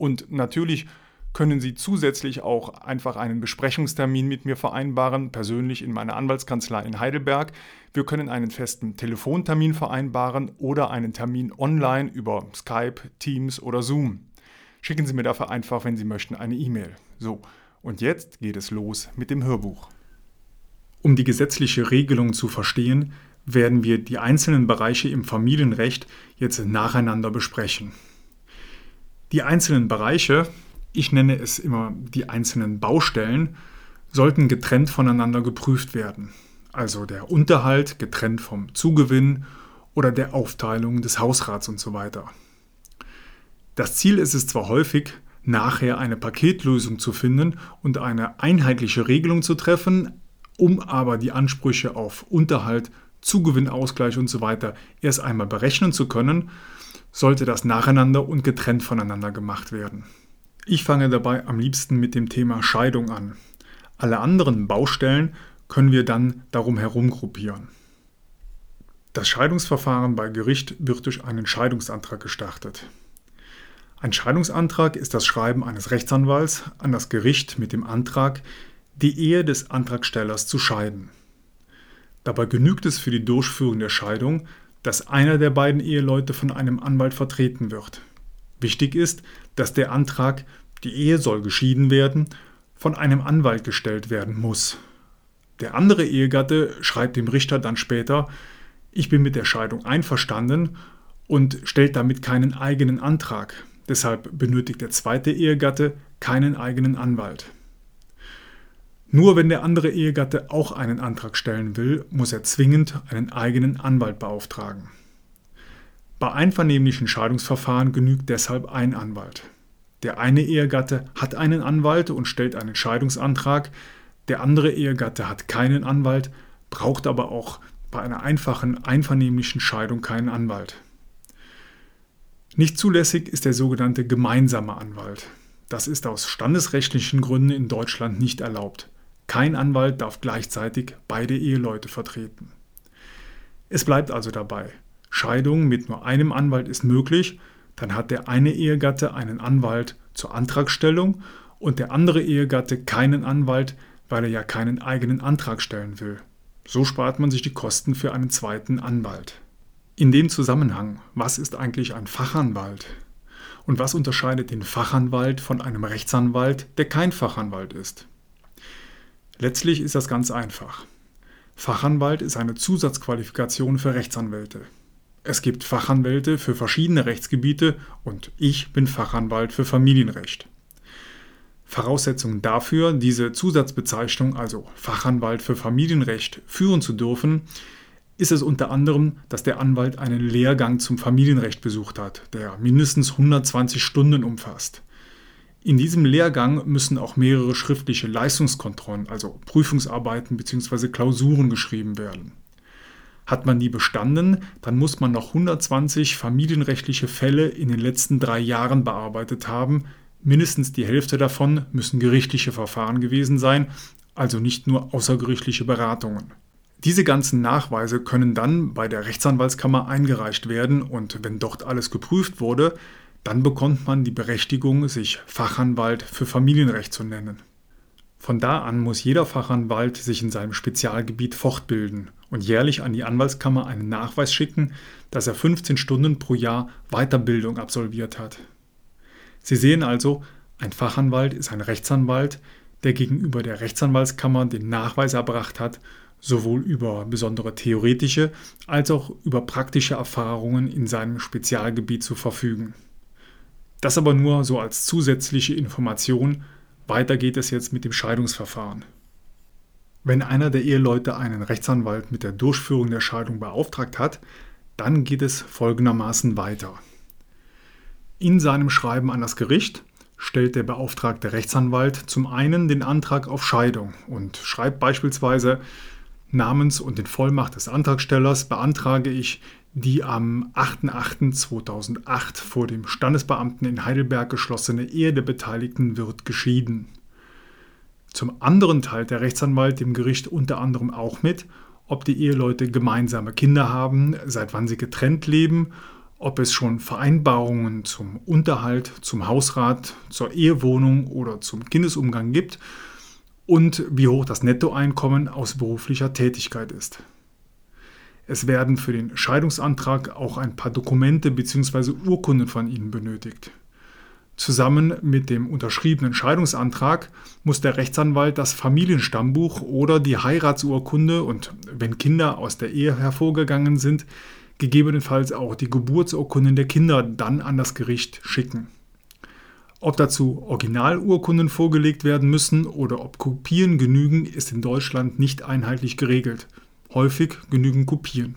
Und natürlich können Sie zusätzlich auch einfach einen Besprechungstermin mit mir vereinbaren, persönlich in meiner Anwaltskanzlei in Heidelberg. Wir können einen festen Telefontermin vereinbaren oder einen Termin online über Skype, Teams oder Zoom. Schicken Sie mir dafür einfach, wenn Sie möchten, eine E-Mail. So, und jetzt geht es los mit dem Hörbuch. Um die gesetzliche Regelung zu verstehen, werden wir die einzelnen Bereiche im Familienrecht jetzt nacheinander besprechen. Die einzelnen Bereiche, ich nenne es immer die einzelnen Baustellen, sollten getrennt voneinander geprüft werden. Also der Unterhalt getrennt vom Zugewinn oder der Aufteilung des Hausrats und so weiter. Das Ziel ist es zwar häufig, nachher eine Paketlösung zu finden und eine einheitliche Regelung zu treffen, um aber die Ansprüche auf Unterhalt, Zugewinnausgleich und so weiter erst einmal berechnen zu können, sollte das nacheinander und getrennt voneinander gemacht werden. Ich fange dabei am liebsten mit dem Thema Scheidung an. Alle anderen Baustellen können wir dann darum herum gruppieren. Das Scheidungsverfahren bei Gericht wird durch einen Scheidungsantrag gestartet. Ein Scheidungsantrag ist das Schreiben eines Rechtsanwalts an das Gericht mit dem Antrag, die Ehe des Antragstellers zu scheiden. Dabei genügt es für die Durchführung der Scheidung, dass einer der beiden Eheleute von einem Anwalt vertreten wird. Wichtig ist, dass der Antrag, die Ehe soll geschieden werden, von einem Anwalt gestellt werden muss. Der andere Ehegatte schreibt dem Richter dann später, ich bin mit der Scheidung einverstanden und stellt damit keinen eigenen Antrag. Deshalb benötigt der zweite Ehegatte keinen eigenen Anwalt. Nur wenn der andere Ehegatte auch einen Antrag stellen will, muss er zwingend einen eigenen Anwalt beauftragen. Bei einvernehmlichen Scheidungsverfahren genügt deshalb ein Anwalt. Der eine Ehegatte hat einen Anwalt und stellt einen Scheidungsantrag, der andere Ehegatte hat keinen Anwalt, braucht aber auch bei einer einfachen einvernehmlichen Scheidung keinen Anwalt. Nicht zulässig ist der sogenannte gemeinsame Anwalt. Das ist aus standesrechtlichen Gründen in Deutschland nicht erlaubt. Kein Anwalt darf gleichzeitig beide Eheleute vertreten. Es bleibt also dabei. Scheidung mit nur einem Anwalt ist möglich, dann hat der eine Ehegatte einen Anwalt zur Antragstellung und der andere Ehegatte keinen Anwalt, weil er ja keinen eigenen Antrag stellen will. So spart man sich die Kosten für einen zweiten Anwalt. In dem Zusammenhang, was ist eigentlich ein Fachanwalt? Und was unterscheidet den Fachanwalt von einem Rechtsanwalt, der kein Fachanwalt ist? Letztlich ist das ganz einfach. Fachanwalt ist eine Zusatzqualifikation für Rechtsanwälte. Es gibt Fachanwälte für verschiedene Rechtsgebiete und ich bin Fachanwalt für Familienrecht. Voraussetzung dafür, diese Zusatzbezeichnung, also Fachanwalt für Familienrecht, führen zu dürfen, ist es unter anderem, dass der Anwalt einen Lehrgang zum Familienrecht besucht hat, der mindestens 120 Stunden umfasst. In diesem Lehrgang müssen auch mehrere schriftliche Leistungskontrollen, also Prüfungsarbeiten bzw. Klausuren geschrieben werden. Hat man die bestanden, dann muss man noch 120 familienrechtliche Fälle in den letzten drei Jahren bearbeitet haben. Mindestens die Hälfte davon müssen gerichtliche Verfahren gewesen sein, also nicht nur außergerichtliche Beratungen. Diese ganzen Nachweise können dann bei der Rechtsanwaltskammer eingereicht werden und wenn dort alles geprüft wurde, dann bekommt man die Berechtigung, sich Fachanwalt für Familienrecht zu nennen. Von da an muss jeder Fachanwalt sich in seinem Spezialgebiet fortbilden und jährlich an die Anwaltskammer einen Nachweis schicken, dass er 15 Stunden pro Jahr Weiterbildung absolviert hat. Sie sehen also, ein Fachanwalt ist ein Rechtsanwalt, der gegenüber der Rechtsanwaltskammer den Nachweis erbracht hat, sowohl über besondere theoretische als auch über praktische Erfahrungen in seinem Spezialgebiet zu verfügen. Das aber nur so als zusätzliche Information. Weiter geht es jetzt mit dem Scheidungsverfahren. Wenn einer der Eheleute einen Rechtsanwalt mit der Durchführung der Scheidung beauftragt hat, dann geht es folgendermaßen weiter. In seinem Schreiben an das Gericht stellt der beauftragte Rechtsanwalt zum einen den Antrag auf Scheidung und schreibt beispielsweise namens und in Vollmacht des Antragstellers beantrage ich die am 8.8.2008 vor dem Standesbeamten in Heidelberg geschlossene Ehe der Beteiligten wird geschieden. Zum anderen teilt der Rechtsanwalt dem Gericht unter anderem auch mit, ob die Eheleute gemeinsame Kinder haben, seit wann sie getrennt leben, ob es schon Vereinbarungen zum Unterhalt, zum Hausrat, zur Ehewohnung oder zum Kindesumgang gibt und wie hoch das Nettoeinkommen aus beruflicher Tätigkeit ist. Es werden für den Scheidungsantrag auch ein paar Dokumente bzw. Urkunden von Ihnen benötigt. Zusammen mit dem unterschriebenen Scheidungsantrag muss der Rechtsanwalt das Familienstammbuch oder die Heiratsurkunde und wenn Kinder aus der Ehe hervorgegangen sind, gegebenenfalls auch die Geburtsurkunden der Kinder dann an das Gericht schicken. Ob dazu Originalurkunden vorgelegt werden müssen oder ob Kopien genügen, ist in Deutschland nicht einheitlich geregelt. Häufig genügen Kopien.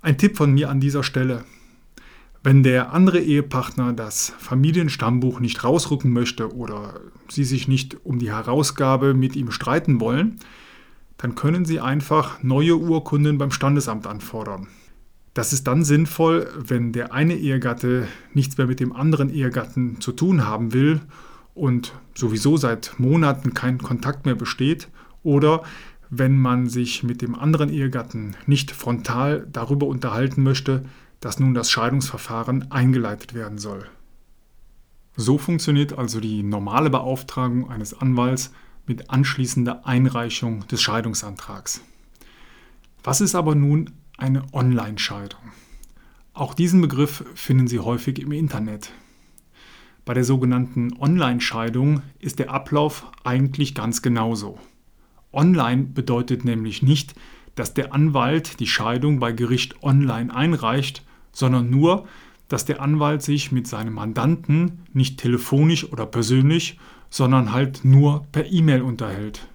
Ein Tipp von mir an dieser Stelle. Wenn der andere Ehepartner das Familienstammbuch nicht rausrücken möchte oder Sie sich nicht um die Herausgabe mit ihm streiten wollen, dann können Sie einfach neue Urkunden beim Standesamt anfordern. Das ist dann sinnvoll, wenn der eine Ehegatte nichts mehr mit dem anderen Ehegatten zu tun haben will und sowieso seit Monaten kein Kontakt mehr besteht oder wenn man sich mit dem anderen Ehegatten nicht frontal darüber unterhalten möchte, dass nun das Scheidungsverfahren eingeleitet werden soll. So funktioniert also die normale Beauftragung eines Anwalts mit anschließender Einreichung des Scheidungsantrags. Was ist aber nun eine Online-Scheidung? Auch diesen Begriff finden Sie häufig im Internet. Bei der sogenannten Online-Scheidung ist der Ablauf eigentlich ganz genauso. Online bedeutet nämlich nicht, dass der Anwalt die Scheidung bei Gericht online einreicht, sondern nur, dass der Anwalt sich mit seinem Mandanten nicht telefonisch oder persönlich, sondern halt nur per E-Mail unterhält.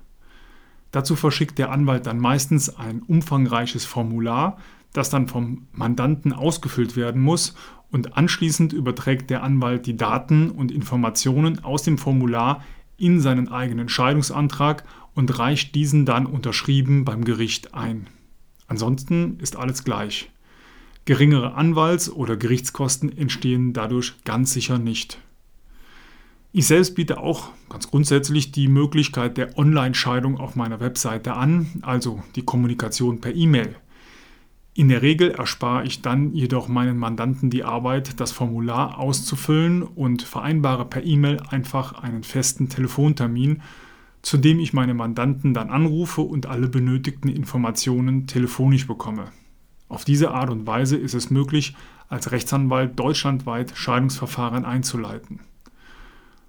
Dazu verschickt der Anwalt dann meistens ein umfangreiches Formular, das dann vom Mandanten ausgefüllt werden muss und anschließend überträgt der Anwalt die Daten und Informationen aus dem Formular in seinen eigenen Scheidungsantrag und reicht diesen dann unterschrieben beim Gericht ein. Ansonsten ist alles gleich. Geringere Anwalts- oder Gerichtskosten entstehen dadurch ganz sicher nicht. Ich selbst biete auch ganz grundsätzlich die Möglichkeit der Online-Scheidung auf meiner Webseite an, also die Kommunikation per E-Mail. In der Regel erspare ich dann jedoch meinen Mandanten die Arbeit, das Formular auszufüllen und vereinbare per E-Mail einfach einen festen Telefontermin, zu dem ich meine Mandanten dann anrufe und alle benötigten Informationen telefonisch bekomme. Auf diese Art und Weise ist es möglich, als Rechtsanwalt deutschlandweit Scheidungsverfahren einzuleiten.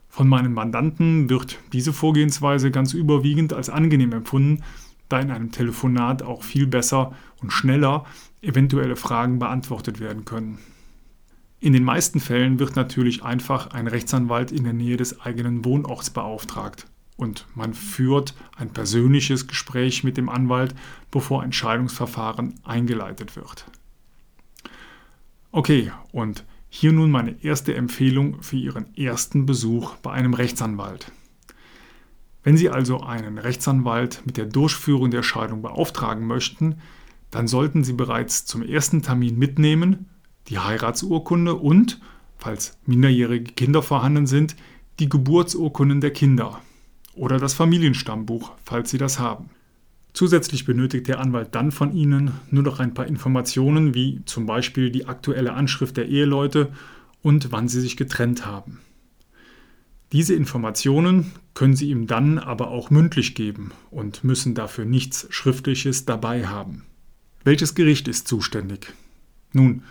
Von meinen Mandanten wird diese Vorgehensweise ganz überwiegend als angenehm empfunden, da in einem Telefonat auch viel besser und schneller eventuelle Fragen beantwortet werden können. In den meisten Fällen wird natürlich einfach ein Rechtsanwalt in der Nähe des eigenen Wohnorts beauftragt und man führt ein persönliches Gespräch mit dem Anwalt, bevor ein Scheidungsverfahren eingeleitet wird. Okay, und hier nun meine erste Empfehlung für Ihren ersten Besuch bei einem Rechtsanwalt. Wenn Sie also einen Rechtsanwalt mit der Durchführung der Scheidung beauftragen möchten, dann sollten Sie bereits zum ersten Termin mitnehmen die Heiratsurkunde und, falls minderjährige Kinder vorhanden sind, die Geburtsurkunden der Kinder oder das Familienstammbuch, falls Sie das haben. Zusätzlich benötigt der Anwalt dann von Ihnen nur noch ein paar Informationen, wie zum Beispiel die aktuelle Anschrift der Eheleute und wann sie sich getrennt haben. Diese Informationen können Sie ihm dann aber auch mündlich geben und müssen dafür nichts Schriftliches dabei haben. Welches Gericht ist zuständig? Nun,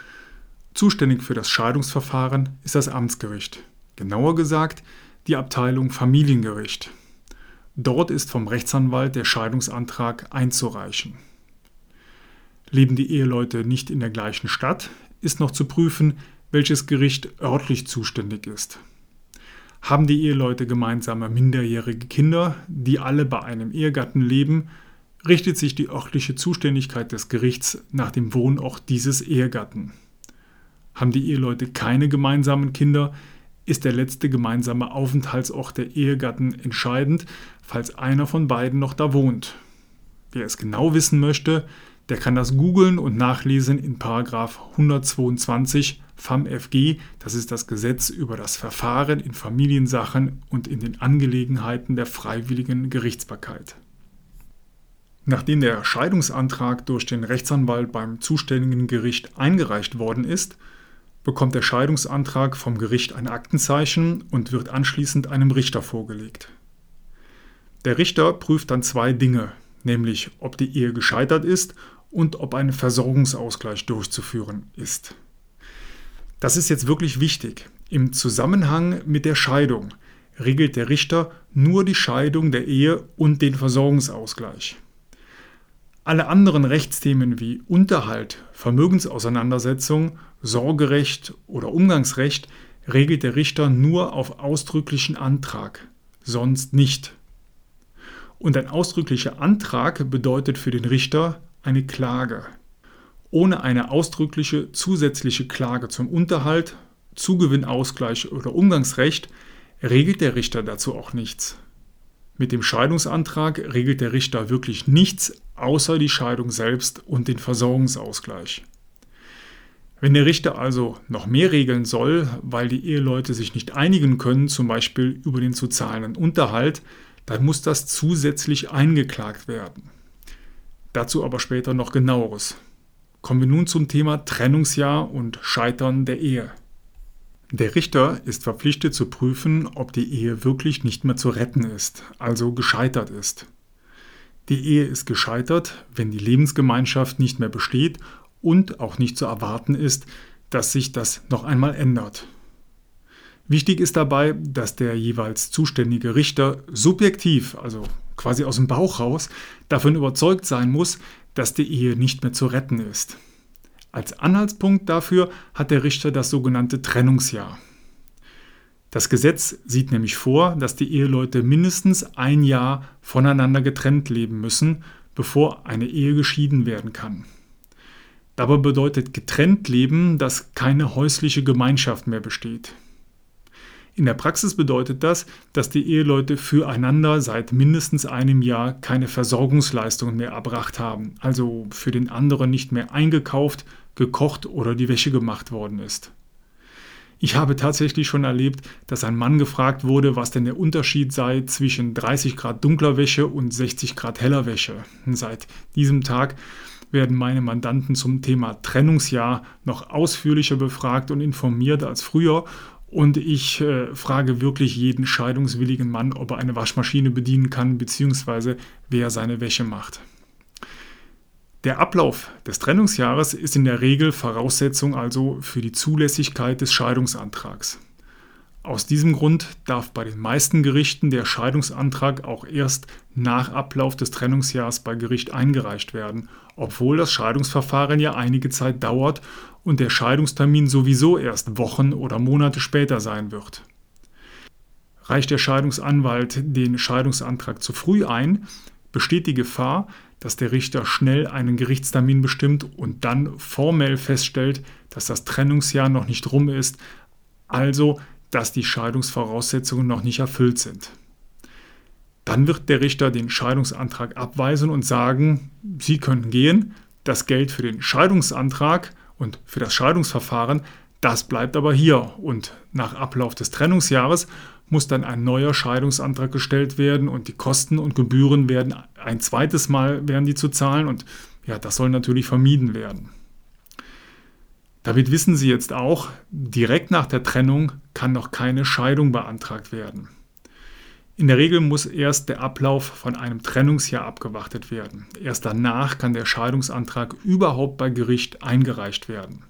Zuständig für das Scheidungsverfahren ist das Amtsgericht, genauer gesagt die Abteilung Familiengericht. Dort ist vom Rechtsanwalt der Scheidungsantrag einzureichen. Leben die Eheleute nicht in der gleichen Stadt, ist noch zu prüfen, welches Gericht örtlich zuständig ist. Haben die Eheleute gemeinsame minderjährige Kinder, die alle bei einem Ehegatten leben, richtet sich die örtliche Zuständigkeit des Gerichts nach dem Wohnort dieses Ehegatten. Haben die Eheleute keine gemeinsamen Kinder, ist der letzte gemeinsame Aufenthaltsort der Ehegatten entscheidend, falls einer von beiden noch da wohnt. Wer es genau wissen möchte, der kann das googeln und nachlesen in 122 FAMFG, das ist das Gesetz über das Verfahren in Familiensachen und in den Angelegenheiten der freiwilligen Gerichtsbarkeit. Nachdem der Scheidungsantrag durch den Rechtsanwalt beim zuständigen Gericht eingereicht worden ist, bekommt der Scheidungsantrag vom Gericht ein Aktenzeichen und wird anschließend einem Richter vorgelegt. Der Richter prüft dann zwei Dinge, nämlich ob die Ehe gescheitert ist und ob ein Versorgungsausgleich durchzuführen ist. Das ist jetzt wirklich wichtig. Im Zusammenhang mit der Scheidung regelt der Richter nur die Scheidung der Ehe und den Versorgungsausgleich. Alle anderen Rechtsthemen wie Unterhalt, Vermögensauseinandersetzung, Sorgerecht oder Umgangsrecht regelt der Richter nur auf ausdrücklichen Antrag, sonst nicht. Und ein ausdrücklicher Antrag bedeutet für den Richter eine Klage. Ohne eine ausdrückliche zusätzliche Klage zum Unterhalt, Zugewinnausgleich oder Umgangsrecht regelt der Richter dazu auch nichts. Mit dem Scheidungsantrag regelt der Richter wirklich nichts außer die Scheidung selbst und den Versorgungsausgleich. Wenn der Richter also noch mehr regeln soll, weil die Eheleute sich nicht einigen können, zum Beispiel über den zu zahlenden Unterhalt, dann muss das zusätzlich eingeklagt werden. Dazu aber später noch genaueres. Kommen wir nun zum Thema Trennungsjahr und Scheitern der Ehe. Der Richter ist verpflichtet zu prüfen, ob die Ehe wirklich nicht mehr zu retten ist, also gescheitert ist. Die Ehe ist gescheitert, wenn die Lebensgemeinschaft nicht mehr besteht und auch nicht zu erwarten ist, dass sich das noch einmal ändert. Wichtig ist dabei, dass der jeweils zuständige Richter subjektiv, also quasi aus dem Bauch raus, davon überzeugt sein muss, dass die Ehe nicht mehr zu retten ist. Als Anhaltspunkt dafür hat der Richter das sogenannte Trennungsjahr. Das Gesetz sieht nämlich vor, dass die Eheleute mindestens ein Jahr voneinander getrennt leben müssen, bevor eine Ehe geschieden werden kann. Dabei bedeutet getrennt leben, dass keine häusliche Gemeinschaft mehr besteht. In der Praxis bedeutet das, dass die Eheleute füreinander seit mindestens einem Jahr keine Versorgungsleistungen mehr erbracht haben, also für den anderen nicht mehr eingekauft, gekocht oder die Wäsche gemacht worden ist. Ich habe tatsächlich schon erlebt, dass ein Mann gefragt wurde, was denn der Unterschied sei zwischen 30 Grad dunkler Wäsche und 60 Grad heller Wäsche. Seit diesem Tag werden meine Mandanten zum Thema Trennungsjahr noch ausführlicher befragt und informiert als früher. Und ich äh, frage wirklich jeden scheidungswilligen Mann, ob er eine Waschmaschine bedienen kann, beziehungsweise wer seine Wäsche macht. Der Ablauf des Trennungsjahres ist in der Regel Voraussetzung also für die Zulässigkeit des Scheidungsantrags. Aus diesem Grund darf bei den meisten Gerichten der Scheidungsantrag auch erst nach Ablauf des Trennungsjahres bei Gericht eingereicht werden, obwohl das Scheidungsverfahren ja einige Zeit dauert und der Scheidungstermin sowieso erst Wochen oder Monate später sein wird. Reicht der Scheidungsanwalt den Scheidungsantrag zu früh ein, besteht die Gefahr, dass der Richter schnell einen Gerichtstermin bestimmt und dann formell feststellt, dass das Trennungsjahr noch nicht rum ist, also dass die Scheidungsvoraussetzungen noch nicht erfüllt sind. Dann wird der Richter den Scheidungsantrag abweisen und sagen, Sie können gehen, das Geld für den Scheidungsantrag und für das Scheidungsverfahren, das bleibt aber hier und nach Ablauf des Trennungsjahres muss dann ein neuer Scheidungsantrag gestellt werden und die Kosten und Gebühren werden ein zweites Mal werden die zu zahlen und ja, das soll natürlich vermieden werden. Damit wissen Sie jetzt auch, direkt nach der Trennung kann noch keine Scheidung beantragt werden. In der Regel muss erst der Ablauf von einem Trennungsjahr abgewartet werden. Erst danach kann der Scheidungsantrag überhaupt bei Gericht eingereicht werden.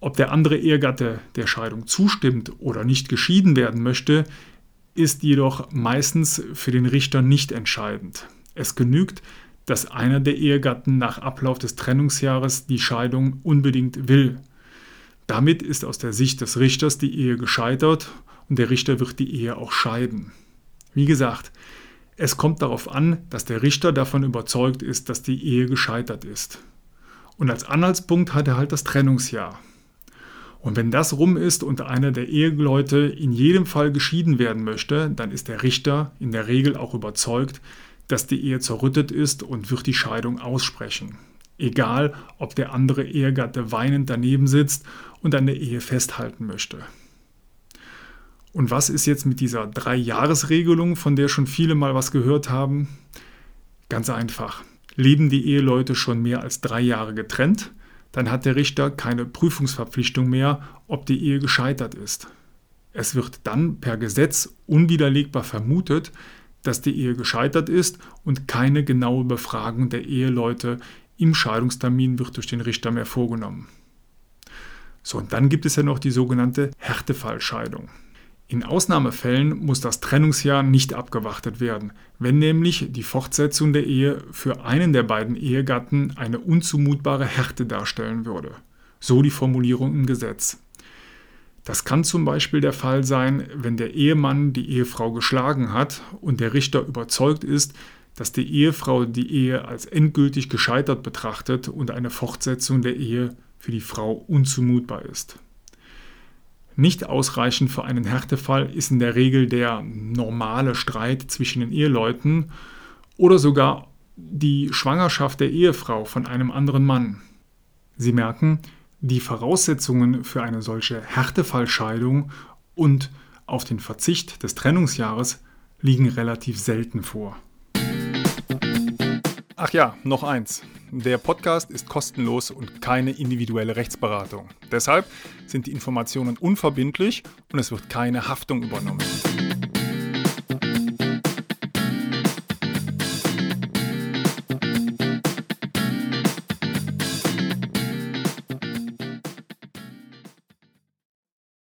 Ob der andere Ehegatte der Scheidung zustimmt oder nicht geschieden werden möchte, ist jedoch meistens für den Richter nicht entscheidend. Es genügt, dass einer der Ehegatten nach Ablauf des Trennungsjahres die Scheidung unbedingt will. Damit ist aus der Sicht des Richters die Ehe gescheitert und der Richter wird die Ehe auch scheiden. Wie gesagt, es kommt darauf an, dass der Richter davon überzeugt ist, dass die Ehe gescheitert ist. Und als Anhaltspunkt hat er halt das Trennungsjahr. Und wenn das rum ist und einer der Eheleute in jedem Fall geschieden werden möchte, dann ist der Richter in der Regel auch überzeugt, dass die Ehe zerrüttet ist und wird die Scheidung aussprechen. Egal, ob der andere Ehegatte weinend daneben sitzt und an der Ehe festhalten möchte. Und was ist jetzt mit dieser Drei-Jahres-Regelung, von der schon viele mal was gehört haben? Ganz einfach. Leben die Eheleute schon mehr als drei Jahre getrennt, dann hat der Richter keine Prüfungsverpflichtung mehr, ob die Ehe gescheitert ist. Es wird dann per Gesetz unwiderlegbar vermutet, dass die Ehe gescheitert ist und keine genaue Befragung der Eheleute im Scheidungstermin wird durch den Richter mehr vorgenommen. So, und dann gibt es ja noch die sogenannte Härtefallscheidung. In Ausnahmefällen muss das Trennungsjahr nicht abgewartet werden, wenn nämlich die Fortsetzung der Ehe für einen der beiden Ehegatten eine unzumutbare Härte darstellen würde. So die Formulierung im Gesetz. Das kann zum Beispiel der Fall sein, wenn der Ehemann die Ehefrau geschlagen hat und der Richter überzeugt ist, dass die Ehefrau die Ehe als endgültig gescheitert betrachtet und eine Fortsetzung der Ehe für die Frau unzumutbar ist. Nicht ausreichend für einen Härtefall ist in der Regel der normale Streit zwischen den Eheleuten oder sogar die Schwangerschaft der Ehefrau von einem anderen Mann. Sie merken, die Voraussetzungen für eine solche Härtefallscheidung und auf den Verzicht des Trennungsjahres liegen relativ selten vor. Ach ja, noch eins. Der Podcast ist kostenlos und keine individuelle Rechtsberatung. Deshalb sind die Informationen unverbindlich und es wird keine Haftung übernommen.